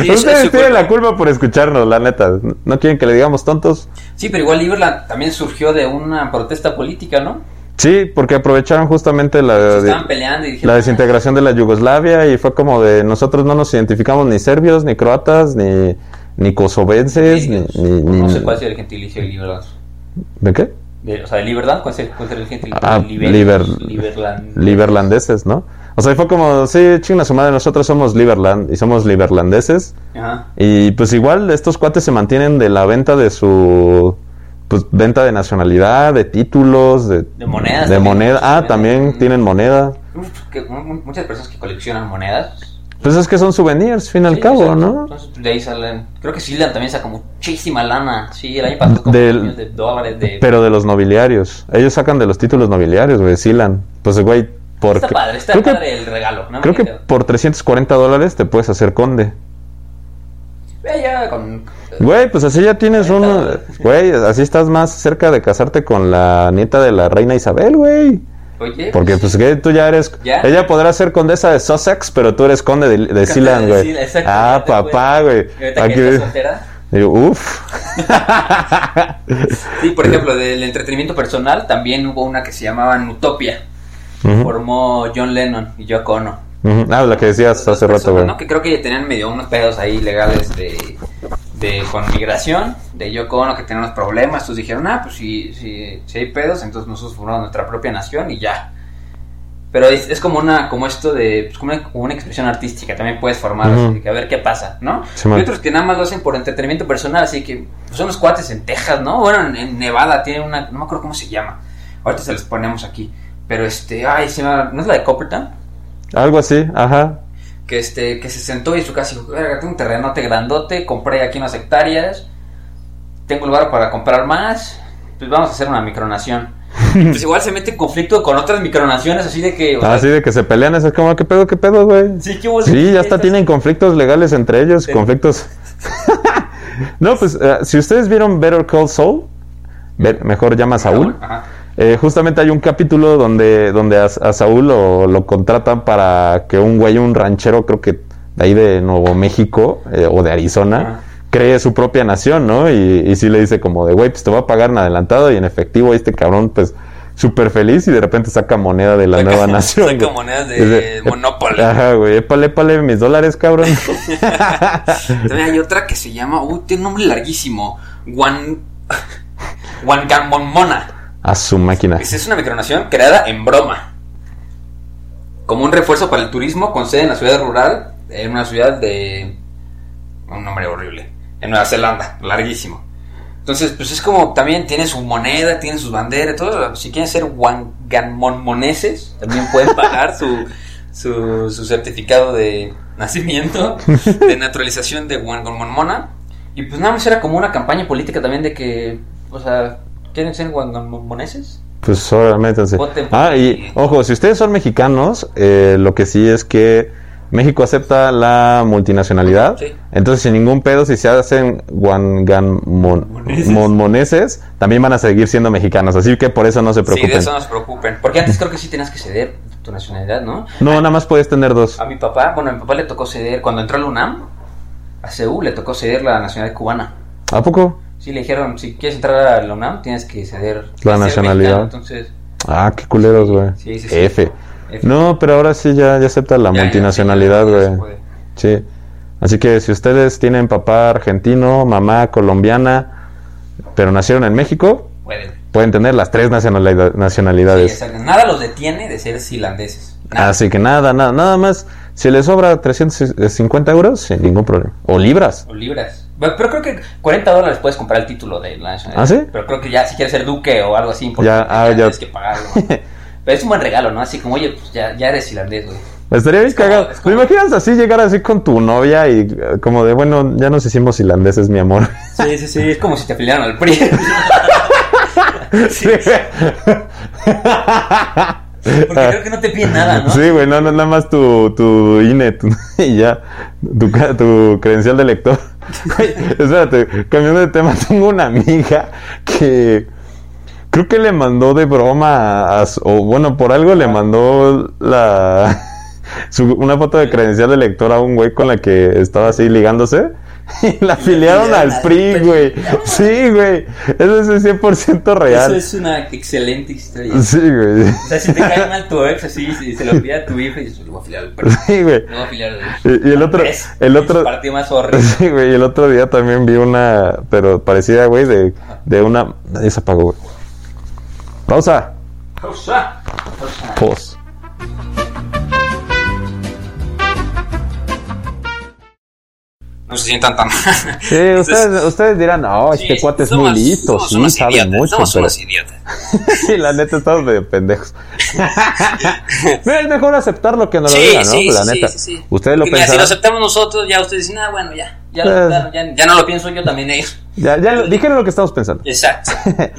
Sí, es Ustedes tienen la culpa por escucharnos, la neta. ¿No quieren que le digamos tontos? Sí, pero igual Liberland también surgió de una protesta política, ¿no? Sí, porque aprovecharon justamente la, de- la desintegración de la Yugoslavia y fue como de nosotros no nos identificamos ni serbios, ni croatas, ni, ni kosovenses, ni, "Ah, ni- ni- No sé cuál es el gentilicio de Liberland. ¿De qué? De- o sea, de Liberland, ¿cuál es el, cuál es el gentilicio? Ah, Liber- Liber- Liberland. Liberlandeses, ¿no? O sea, fue como, sí, chinga su madre, nosotros somos Liberland y somos liberlandeses. Ajá. Y pues igual estos cuates se mantienen de la venta de su pues venta de nacionalidad, de títulos, de, De monedas de moneda. Ah, también tienen moneda. Que mu- mu- muchas personas que coleccionan monedas. Pues es que son souvenirs, fin al Sí, cabo, exacto. ¿no? Entonces, de ahí salen. Creo que Silan también saca muchísima lana. Sí, el año pasado como Del- millones de dólares de. Pero de los nobiliarios. Ellos sacan de los títulos nobiliarios, güey, Silan. Pues, güey, por... está padre, está creo que, padre el regalo. ¿no? creo que por 340 dólares te puedes hacer conde. Con. Güey, pues así ya tienes 40 uno... dólares. Güey, así estás más cerca de casarte con la nieta de la reina Isabel, güey. Oye. Porque pues que tú ya eres... ¿Ya? Ella podrá ser condesa de Sussex, pero tú eres conde de, de de güey. Ah, papá, güey. Aquí... soltera. Digo, uf. *laughs* Sí, por ejemplo, del entretenimiento personal también hubo una que se llamaba Utopia. Formó John Lennon y Yoko Ono. Ujú. Ah, la que decías hace rato, personas, güey. ¿no? Que creo que tenían medio unos pedos ahí legales de, de con migración, de Yoko Ono que tenían unos problemas. Entonces dijeron, ah, pues si, si, si hay pedos, entonces nosotros formamos nuestra propia nación y ya. Pero es, es como una, como esto de, pues como una, como una expresión artística, también puedes formar, así que a ver qué pasa, ¿no? Sí, y otros que nada más lo hacen por entretenimiento personal, así que pues, son los cuates en Texas, ¿no? Bueno, en, en Nevada tienen una, no me acuerdo cómo se llama. Ahorita se los ponemos aquí. Pero este, ay, se llama, ¿no es la de Copperton? Algo así, ajá. que este que se sentó y su casa dijo, "Verga, tengo un terrenote grandote, compré aquí unas hectáreas, tengo lugar para comprar más, pues vamos a hacer una micronación. *laughs* pues igual se mete en conflicto con otras micronaciones, así de que... sea, Así de que se pelean, es como, ¿qué pedo, qué pedo, güey? Sí, ¿qué hubo? Sí, ya hasta tienen conflictos legales entre ellos, Sí. conflictos. *laughs* no, pues eh, si ustedes vieron Better Call Saul, mejor llama a Saúl. Ajá. Eh, justamente hay un capítulo donde, donde a, a Saúl lo, lo contratan para que un güey, un ranchero, creo que de ahí de Nuevo México eh, o de Arizona, cree su propia nación, ¿no? Y, y sí le dice como de, güey, pues te voy a pagar en adelantado y en efectivo y este cabrón, pues súper feliz y de repente saca moneda de la Saca- nueva *laughs* nación. saca güey. monedas de Monopoly. Ajá, güey, épale, épale mis dólares, cabrón. *laughs* También hay otra que se llama, uy, tiene un nombre larguísimo, Juan... Mona. A su máquina. Es una micronación creada en broma. Como un refuerzo para el turismo con sede en la ciudad rural, en una ciudad de... Un nombre horrible. En Nueva Zelanda, larguísimo. Entonces, pues es como también tiene su moneda, tiene sus banderas, todo. Si quieren ser wanganmoneses, también pueden *laughs* pagar su, su, su certificado de nacimiento, de *laughs* naturalización de Wanganmonmona. Y pues nada más era como una campaña política también de que, o sea, ¿quieren ser wanganmoneses? Pues obviamente. sí. Ah, y ojo, si ustedes son mexicanos, eh, lo que sí es que México acepta la multinacionalidad. Sí. Entonces, sin ningún pedo, si se hacen guanganmoneses, también van a seguir siendo mexicanos. Así que por eso no se Sí, preocupen. de eso no se preocupen. Porque antes creo que sí tenías que ceder tu nacionalidad, ¿no? No, nada más puedes tener dos. A mi papá, bueno, a mi papá le tocó ceder, cuando entró al UNAM, a CEU le tocó ceder la nacionalidad cubana. ¿A poco? Sí, le dijeron, si quieres entrar a la UNAM, tienes que ceder La nacionalidad. mexicano. Entonces, Ah, qué culeros, güey. Sí, sí, sí. F. F. No, pero ahora sí ya, ya acepta la ya, multinacionalidad, güey. Sí. Así que si ustedes tienen papá argentino, mamá colombiana, pero nacieron en México, Pueden. pueden tener las tres nacionalidad- nacionalidades. Nada los detiene de ser islandeses. Nada. Así que nada, nada, nada más. Si les sobra 350 euros, sin ningún problema. O libras. O libras. Pero creo que 40 dólares puedes comprar el título de la nacionalidad. ¿Ah, sí? Pero creo que ya si quieres ser duque o algo así, importante, Ya, ah, ya. tienes que pagarlo. *laughs* Pero es un buen regalo, ¿no? Así como, oye, pues ya, ya eres irlandés, güey. Estaría bien Es como- cagado. es como- ¿Me imaginas así llegar así con tu novia y eh, como de, bueno, ya nos hicimos irlandeses, mi amor? *laughs* Sí, sí, sí. Es como si te afiliaran al PRI. *laughs* Sí. Porque creo que no te piden nada, ¿no? Sí, güey, no, no, nada más tu, tu INE tu- y ya, tu, tu credencial de lector. Güey, espérate, cambiando de tema, *laughs* tengo una amiga que creo que le mandó de broma, a o bueno, por algo le mandó la *laughs* su- una foto de credencial de lector a un güey con la que estaba así ligándose. Y *laughs* la afiliaron al PRI, güey. Sí, güey. Eso es 100% real. Eso es una excelente historia. Sí, güey. O sea, si te cae mal tu ex así, si se lo pide a tu hijo y dices, le voy a afiliar al PRI. Sí, güey. Le voy a afiliar al Y, y el otro, el otro, partido más horrible. *laughs* sí, güey, y el otro día también vi una, pero parecida, güey, de, de una, nadie se apagó, güey. Pausa. Pausa. Pausa. Pause. No se sientan tan *laughs* mal. Sí, ustedes, ustedes dirán, no, este Sí, cuate es somos- muy listo, somos sí, unos sabe idiotas, mucho, Somos pero idiotas. *laughs* sí, la neta estamos medio pendejos. *laughs* Pero es mejor aceptarlo que no lo Sí, digan, ¿no? sí, la sí, neta. sí, sí. Ustedes lo mira, si lo aceptamos nosotros, ya ustedes dicen, ah, bueno, ya. Ya, lo aceptaron, ya, ya no lo pienso yo, también ellos. Ya, ya lo- dijeron lo que estamos pensando. Exacto.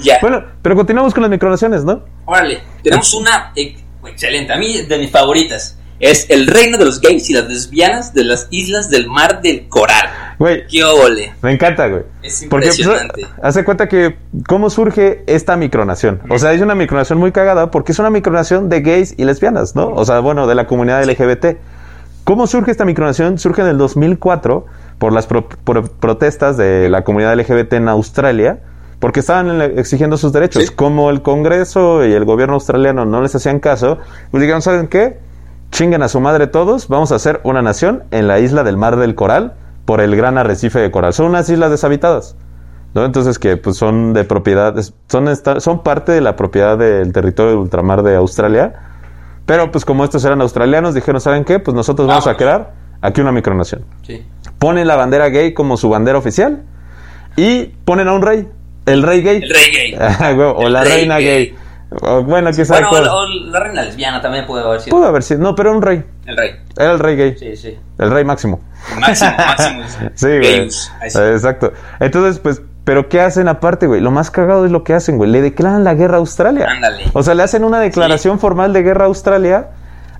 Ya. Bueno, pero continuamos con las micronaciones, ¿no? Órale, tenemos una ex- excelente, a mí de mis favoritas. Es el reino de los gays y las lesbianas de las islas del mar del coral. Güey, ¡Qué ole! Me encanta, güey. Es Porque pues, impresionante. hace cuenta que cómo surge esta micronación. O sea, es una micronación muy cagada porque es una micronación de gays y lesbianas, ¿no? O sea, bueno, de la comunidad LGBT. ¿Cómo surge esta micronación? Surge en el 2004 por las pro- protestas de la comunidad LGBT en Australia. Porque estaban exigiendo sus derechos. Sí. Como el Congreso y el gobierno australiano no les hacían caso, pues dijeron, ¿saben qué? Chinguen a su madre todos, vamos a hacer una nación en la isla del Mar del Coral por el gran arrecife de coral. Son unas islas deshabitadas, ¿no? Entonces que pues son de propiedad, son, esta- son parte de la propiedad del territorio de ultramar de Australia, pero pues como estos eran australianos, dijeron, ¿saben qué? Pues nosotros vamos a crear aquí una micronación. Sí. Ponen la bandera gay como su bandera oficial y ponen a un rey, el rey gay. El rey gay. *laughs* Ah, o El la rey reina gay. gay. O, bueno, quizá Bueno, o, la- o la reina lesbiana también puede haber sido. pudo haber sido, no, pero era un rey. El rey. Era el rey gay, Sí, sí. el rey máximo. Máximo, *laughs* máximo. Sí, güey. Sí. Exacto. Entonces, pues, ¿pero qué hacen aparte, güey? Lo más cagado es lo que hacen, güey. Le declaran la guerra a Australia. Ándale. O sea, le hacen una declaración formal de guerra a Australia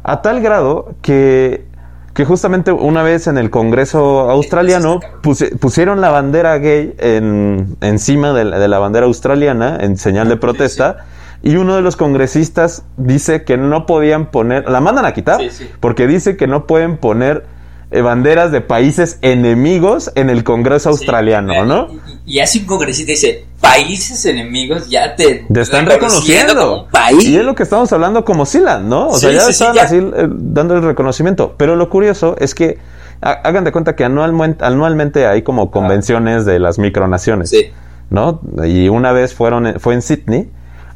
a tal grado que, que justamente una vez en el Congreso australiano puse- pusieron la bandera gay en, encima de la, de la bandera australiana en señal de protesta. Y uno de los congresistas dice que no podían poner, la mandan a quitar, Sí, sí. porque dice que no pueden poner eh, banderas de países enemigos en el Congreso australiano, Sí. ¿no? Y, y así un congresista dice, países enemigos ya te, Te están reconociendo reconociendo. como un país. Y es lo que estamos hablando como Sealand, ¿no? O sea, ya estaban ya. así eh, dando el reconocimiento. Pero lo curioso es que ha- hagan de cuenta que anualmente, anualmente hay como convenciones de las micronaciones, Sí. ¿no? Y una vez fueron fue en Sydney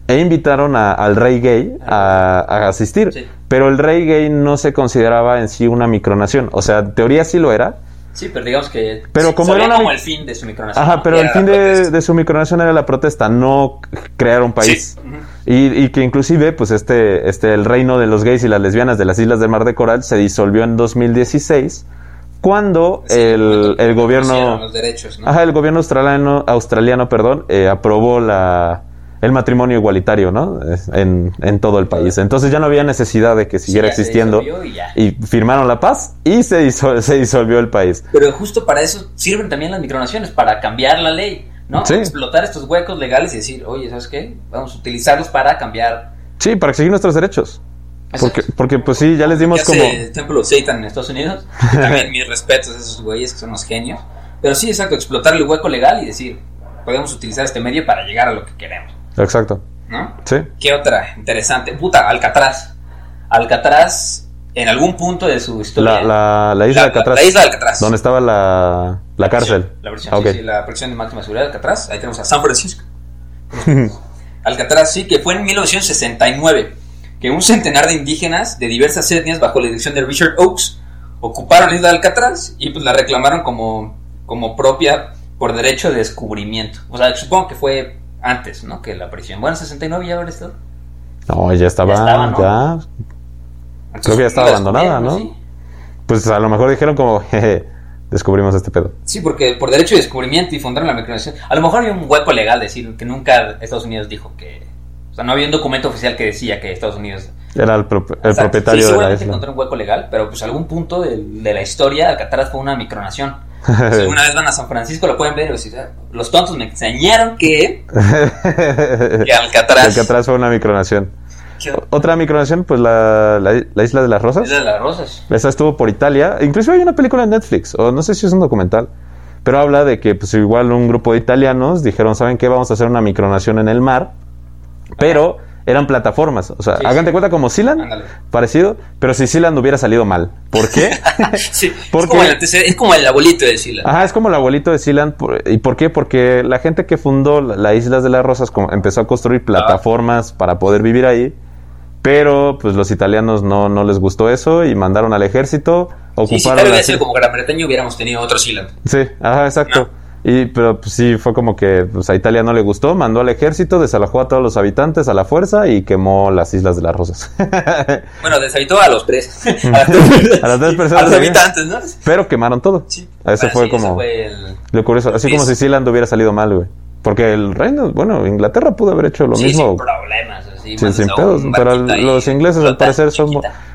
e invitaron a- al rey gay a, a asistir. Sí. Pero el rey gay no se consideraba en sí una micronación. O sea, en teoría sí lo era, Sí, pero digamos que Pero como era una como el fin de su micronación. Ajá, pero el fin de, su micronación era la protesta, no crear un país. Sí, y, y que inclusive, pues este, este, el reino de los gays y las lesbianas de las islas del Mar de Coral se disolvió en 2016 cuando Sí, el, el gobierno, los derechos, ¿no? ajá, el gobierno australiano, australiano, perdón, eh, aprobó la el matrimonio igualitario, ¿no? En, en todo el país. Entonces ya no había necesidad de que siguiera ya se existiendo y ya. y firmaron la paz y se, disol- se disolvió el país. Pero justo para eso sirven también las micronaciones, para cambiar la ley, ¿no? Sí. Explotar estos huecos legales y decir, oye, ¿sabes qué? Vamos a utilizarlos para cambiar. Sí, para exigir nuestros derechos. Porque, porque pues sí, ya les dimos ¿Qué como... el Templo Satan en Estados Unidos. *laughs* También mis respetos a esos güeyes que son los genios. Pero sí, exacto, explotar el hueco legal y decir, podemos utilizar este medio para llegar a lo que queremos, Exacto. ¿no? Sí. ¿Qué otra? Interesante. Puta, Alcatraz. Alcatraz en algún punto de su historia. La, la, la isla de Alcatraz. La, isla de Alcatraz. Donde estaba la, la cárcel. La versión, Ah, sí, sí, la prisión de máxima seguridad de Alcatraz. Ahí tenemos a San Francisco. *laughs* Alcatraz, sí, que fue en 1969 que un centenar de indígenas de diversas etnias bajo la dirección de Richard Oakes ocuparon la isla de Alcatraz y pues la reclamaron como, como propia por derecho de descubrimiento. O sea, supongo que fue antes, ¿no? Que la prisión. Bueno, 69 ya habrá estado. No, ya estaba, Ya estaba, ¿no? ya. Creo que ya estaba abandonada, ¿no? descubrieron, Pues a lo mejor dijeron como, *laughs* jeje, descubrimos este pedo. Sí, porque por derecho de descubrimiento y fundaron la micronación. A lo mejor había un hueco legal decir que nunca Estados Unidos dijo que. O sea, no había un documento oficial que decía que Estados Unidos. Era el, pro- el propietario sí, de la seguramente isla. encontró un hueco legal, pero pues algún punto de, de la historia Alcatraz fue una micronación. Si alguna *laughs* vez van a San Francisco lo pueden ver y decir, "Ah, los tontos me enseñaron que, *laughs* que Alcatraz. Alcatraz fue una micronación. Otra micronación, pues la, la, la isla de las rosas. Isla de las Rosas. Esa estuvo por Italia. Incluso hay una película en Netflix, o no sé si es un documental. Pero habla de que, pues igual un grupo de italianos dijeron, ¿saben qué? Vamos a hacer una micronación en el mar. Pero eran plataformas. O sea, Sí, sí. cuenta como Sealand, Ándale. parecido. Pero si Sealand hubiera salido mal. ¿Por qué? *laughs* sí, *laughs* ¿Por es, como el es como el abuelito de Sila. Ajá, es como el abuelito de Sealand. por- ¿Y por qué? Porque la gente que fundó la, la Islas de las Rosas empezó a construir plataformas para poder vivir ahí. Pero pues los italianos no, no les gustó eso y mandaron al ejército. Sí, si Ocuparon tal sido como Gran Bretaña hubiéramos tenido otro Sealand. Sí, ajá, exacto. Y, pero pues, sí, fue como que pues, a Italia no le gustó, mandó al ejército, desalojó a todos los habitantes a la fuerza y quemó las Islas de las Rosas. *laughs* Bueno, deshabitó a los *laughs* *laughs* tres. a, las A las tres personas A los habitantes, ¿no? pero quemaron todo. Sí. Ah, fue sí, como fue el- lo curioso. Así como Sí. si Sealand hubiera salido mal, güey. Porque el reino, bueno, Inglaterra pudo haber hecho lo sí, mismo. sin problemas. Así, Sin, pedos, pero los ingleses al parecer son...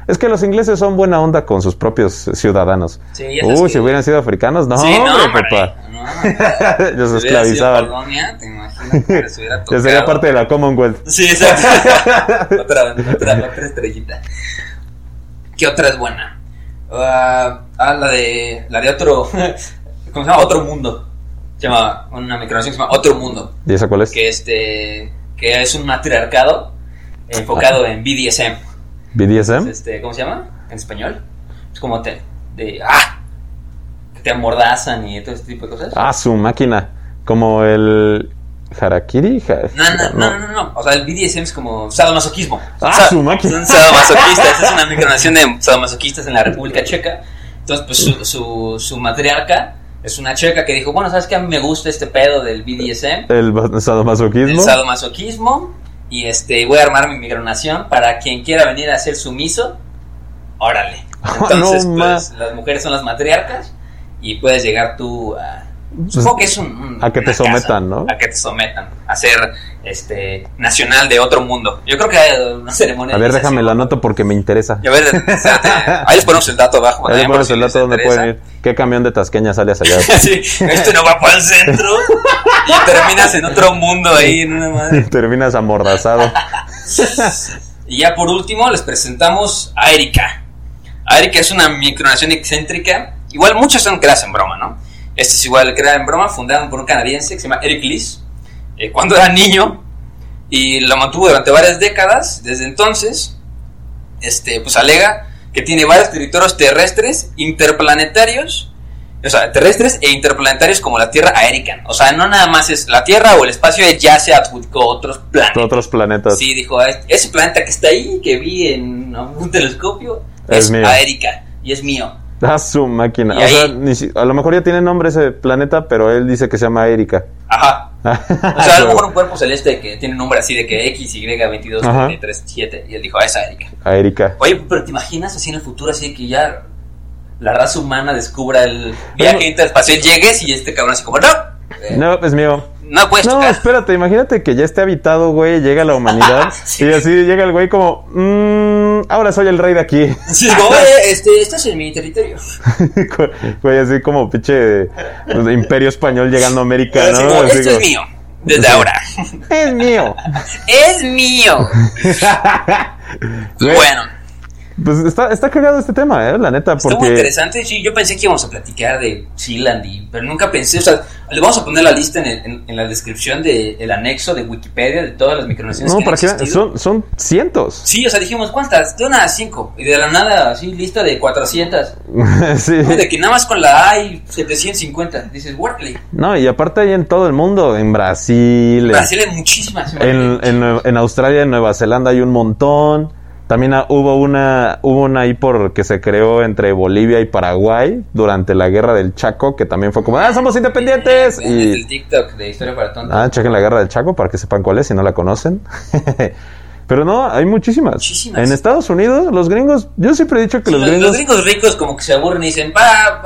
Es que los ingleses son buena onda con sus propios ciudadanos. Sí, Uy, si hubieran sido africanos, no, Sí, hombre, papá. No. *laughs* Los Si hubiera sido esclavizaban. Polonia, te imaginas que les hubiera *laughs* Ya tocado. sería parte de la Commonwealth. Sí, exacto. *laughs* otra, otra, otra estrellita. ¿Qué otra es buena? Ah, ah, la de. La de otro. ¿Cómo se llama? Otro mundo. Se llama. Una micronación que se llama Otro Mundo. ¿Y esa cuál es? Que este. Que es un matriarcado enfocado en BDSM. ¿BDSM? Este, ¿Cómo se llama? En español. Es como te. De. ¡Ah! Te amordazan y todo este tipo de cosas. Ah, su máquina. Como el Harakiri. No, no, no, no, no. O sea, el BDSM es como sadomasoquismo. Ah, su máquina. Son sadomasoquistas. es una micronación de sadomasoquistas en la República Checa. Entonces, pues su, su, su matriarca es una checa que dijo, bueno, ¿sabes qué? A mí me gusta este pedo del BDSM, El sadomasoquismo. el sadomasoquismo, y este voy a armar mi micronación para quien quiera venir a ser sumiso, órale. *laughs* Entonces, No, pues, las mujeres son las matriarcas y puedes llegar tú a... Supongo que es un, un- A que te casa, sometan, ¿no? A que te sometan, a ser este nacional de otro mundo. Yo creo que hay una ceremonia A ver, déjame la anoto porque me interesa. Y a ver, *laughs* espérate, ahí les ponemos el dato abajo. Ahí ¿eh? le Por pones si el les dato donde pueden ir. ¿Qué camión de Tasqueña sale hacia allá? *laughs* sí, este no va para el centro y terminas en otro mundo ahí en una madre. Terminas amordazado. *laughs* Y ya por último les presentamos a Erika. A Erika es una micronación excéntrica. Igual muchos son creadas en broma, ¿no? Este es igual creada en broma, fundada por un canadiense que se llama Eric Liz. eh, cuando era niño y lo mantuvo durante varias décadas. Desde entonces, este, pues alega que tiene varios territorios terrestres, interplanetarios, o sea, terrestres e interplanetarios como la Tierra a Erican. O sea, no nada más es la Tierra o el espacio, ya se adjudicó a otros planetas. Otros planetas. Sí, dijo, "Ah, ese planeta que está ahí, que vi en un telescopio, Es es, mío. Aérica y es mío. Ah, su máquina. O sea, ahí- ni si- a lo mejor ya tiene nombre ese planeta, pero él dice que se llama Erika. Ajá. *laughs* O sea, a lo mejor un cuerpo celeste que tiene nombre así de que X, Y, 22, Ajá. 33, 7, y él dijo, ah, esa Erika. A Erika. Oye, pero ¿te imaginas así en el futuro, así que ya la raza humana descubra el viaje interespacial, llegues y este cabrón así como, no, eh, No, es mío. No puedes No, tocar. espérate, imagínate que ya esté habitado, güey, llega la humanidad *laughs* Sí. y así llega el güey como, "Mm, ahora soy el rey de aquí. Sí, digo, oye, este, estás en mi territorio. *laughs* güey, así como pinche pues, imperio español llegando a América, Así ¿no? como, Así esto como, es mío, desde ahora. Es mío. *laughs* es mío. Bueno, Pues está, está cagado este tema, ¿eh? La neta, Está porque... muy interesante. Sí, yo pensé que íbamos a platicar de Sealand, y, pero nunca pensé. O sea, le vamos a poner la lista en, el- en- en la descripción del anexo de Wikipedia de todas las micronaciones No, que han para que existido. son, son cientos. Sí, o sea, dijimos, ¿cuántas? De una a cinco. Y de la nada, así, lista de 400. *laughs* sí. No, De que nada más con la A hay 750. Dices, Wortley. No, y aparte hay en todo el mundo, en Brasil, en- Brasil hay muchísimas. en, en, en Australia, en Nueva Zelanda hay un montón. También ah, hubo una, hubo una ahí por que se creó entre Bolivia y Paraguay durante la guerra del Chaco, que también fue como, ¡ah, somos independientes! En el Y, TikTok de Historia para Tontos. ah, chequen la guerra del Chaco para que sepan cuál es si no la conocen. *laughs* Pero no, hay muchísimas. Muchísimas. En Estados Unidos, los gringos, yo siempre he dicho que Sí, los los, gringos... los gringos ricos como que se aburren y dicen, va,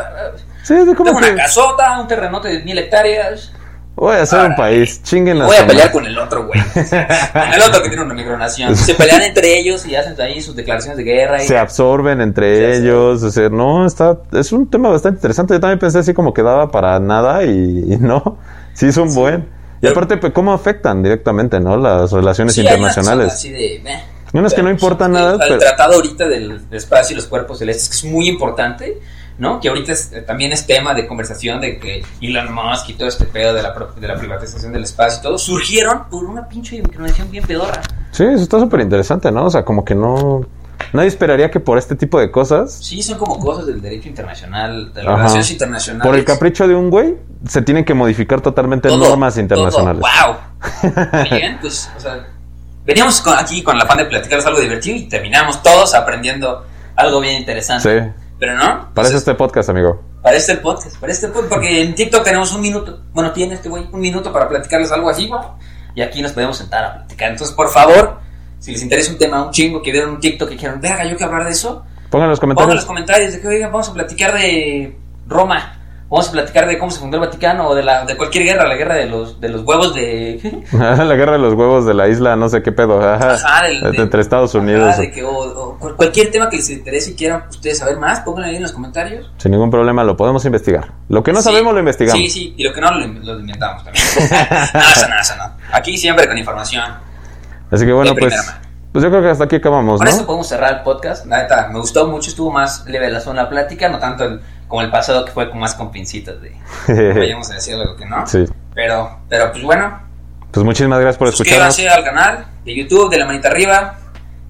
Sí, es como tengo que una casota, un terrenote de mil hectáreas. Voy a hacer un país, chinguen Voy a pelear con el otro, güey. con el otro que tiene una micronación. Se pelean entre ellos y hacen ahí sus declaraciones de guerra. Y... se absorben entre Sí, sí. ellos, o sea, no, está, es un tema bastante interesante. Yo también pensé así como que daba para nada y, y no, sí es un buen. Y aparte, pues, ¿cómo afectan directamente, no? Las relaciones internacionales. así de, meh. Y unas que no pues, nada, El, pero- el tratado ahorita del espacio y los cuerpos celestes, que es muy importante, ¿no? Que ahorita es- eh, también es tema de conversación de que Elon Musk y todo este pedo de la, de la privatización del espacio y todo, surgieron por una pinche micronación bien pedorra. Sí, eso está súper interesante, ¿no? O sea, como que no... Nadie esperaría que por este tipo de cosas, Sí, son como cosas del derecho internacional, de las Ajá. relaciones internacionales. por el capricho de un güey, se tienen que modificar totalmente Todo, normas internacionales. todo. ¡Wow! *laughs* Bien, pues, o sea, veníamos con- aquí con la afán de platicarles algo divertido y terminamos todos aprendiendo algo bien interesante. Sí, Pero no, Entonces, este podcast, amigo. para este podcast, para este podcast, porque en TikTok tenemos un minuto, bueno, tiene este güey un minuto para platicarles algo así, güey, y aquí nos podemos sentar a platicar. Entonces, por favor, si les interesa un tema, un chingo, que vieron un TikTok y dijeron, verga, yo quiero hablar de eso, Pongan en los Pongan en comentarios. los comentarios de que, oigan, vamos a platicar de Roma. Vamos a platicar de cómo se fundó el Vaticano o de, la, de cualquier guerra, la guerra de los, de los huevos de... *laughs* *laughs* la guerra de los huevos de la isla, no sé qué pedo. Ajá. Ajá, del- Entre- de- entre Estados Ajá, Unidos. de que, o, o cual- cualquier tema que les interese y quieran ustedes saber más, pónganlo ahí en los comentarios. Sin ningún problema, lo podemos investigar. Lo que no Sí. sabemos lo investigamos. Sí, sí, y lo que no lo, lo inventamos también. no, eso no. Aquí siempre con información. Así que bueno, pues, mano. pues yo creo que hasta aquí acabamos, Con esto podemos cerrar el podcast. La neta, me gustó mucho, estuvo más leve la zona plática, no tanto el- como el pasado que fue con más con pincitas de... *laughs* Vayamos a decir algo que no. sí. Pero, pero pues bueno, Pues muchísimas gracias por escucharnos. suscríbanse al canal de YouTube, de la manita arriba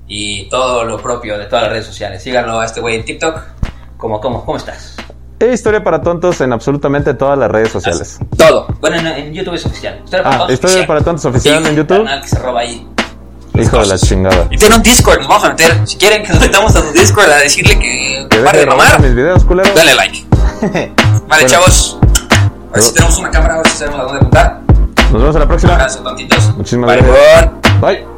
y todo lo propio de todas las redes sociales. Síganlo a este güey en TikTok. ¿Cómo, cómo, cómo estás? E historia para tontos en absolutamente todas las redes sociales. Todo. Bueno, en, en YouTube es oficial. Historia Ah, Tontos Historia para Tontos oficial en YouTube. Canal que se roba ahí. Hijo de la chingada. Y tiene un Discord, nos vamos a meter. Si quieren que nos metamos a su Discord a decirle que, Que pare de mamar, mis videos, culero. dale like. *laughs* Vale, Bueno. chavos. A ver si tenemos una cámara, a ver si sabemos a dónde apuntar. Nos vemos a la próxima. Gracias, tontitos. Muchísimas gracias. Bye.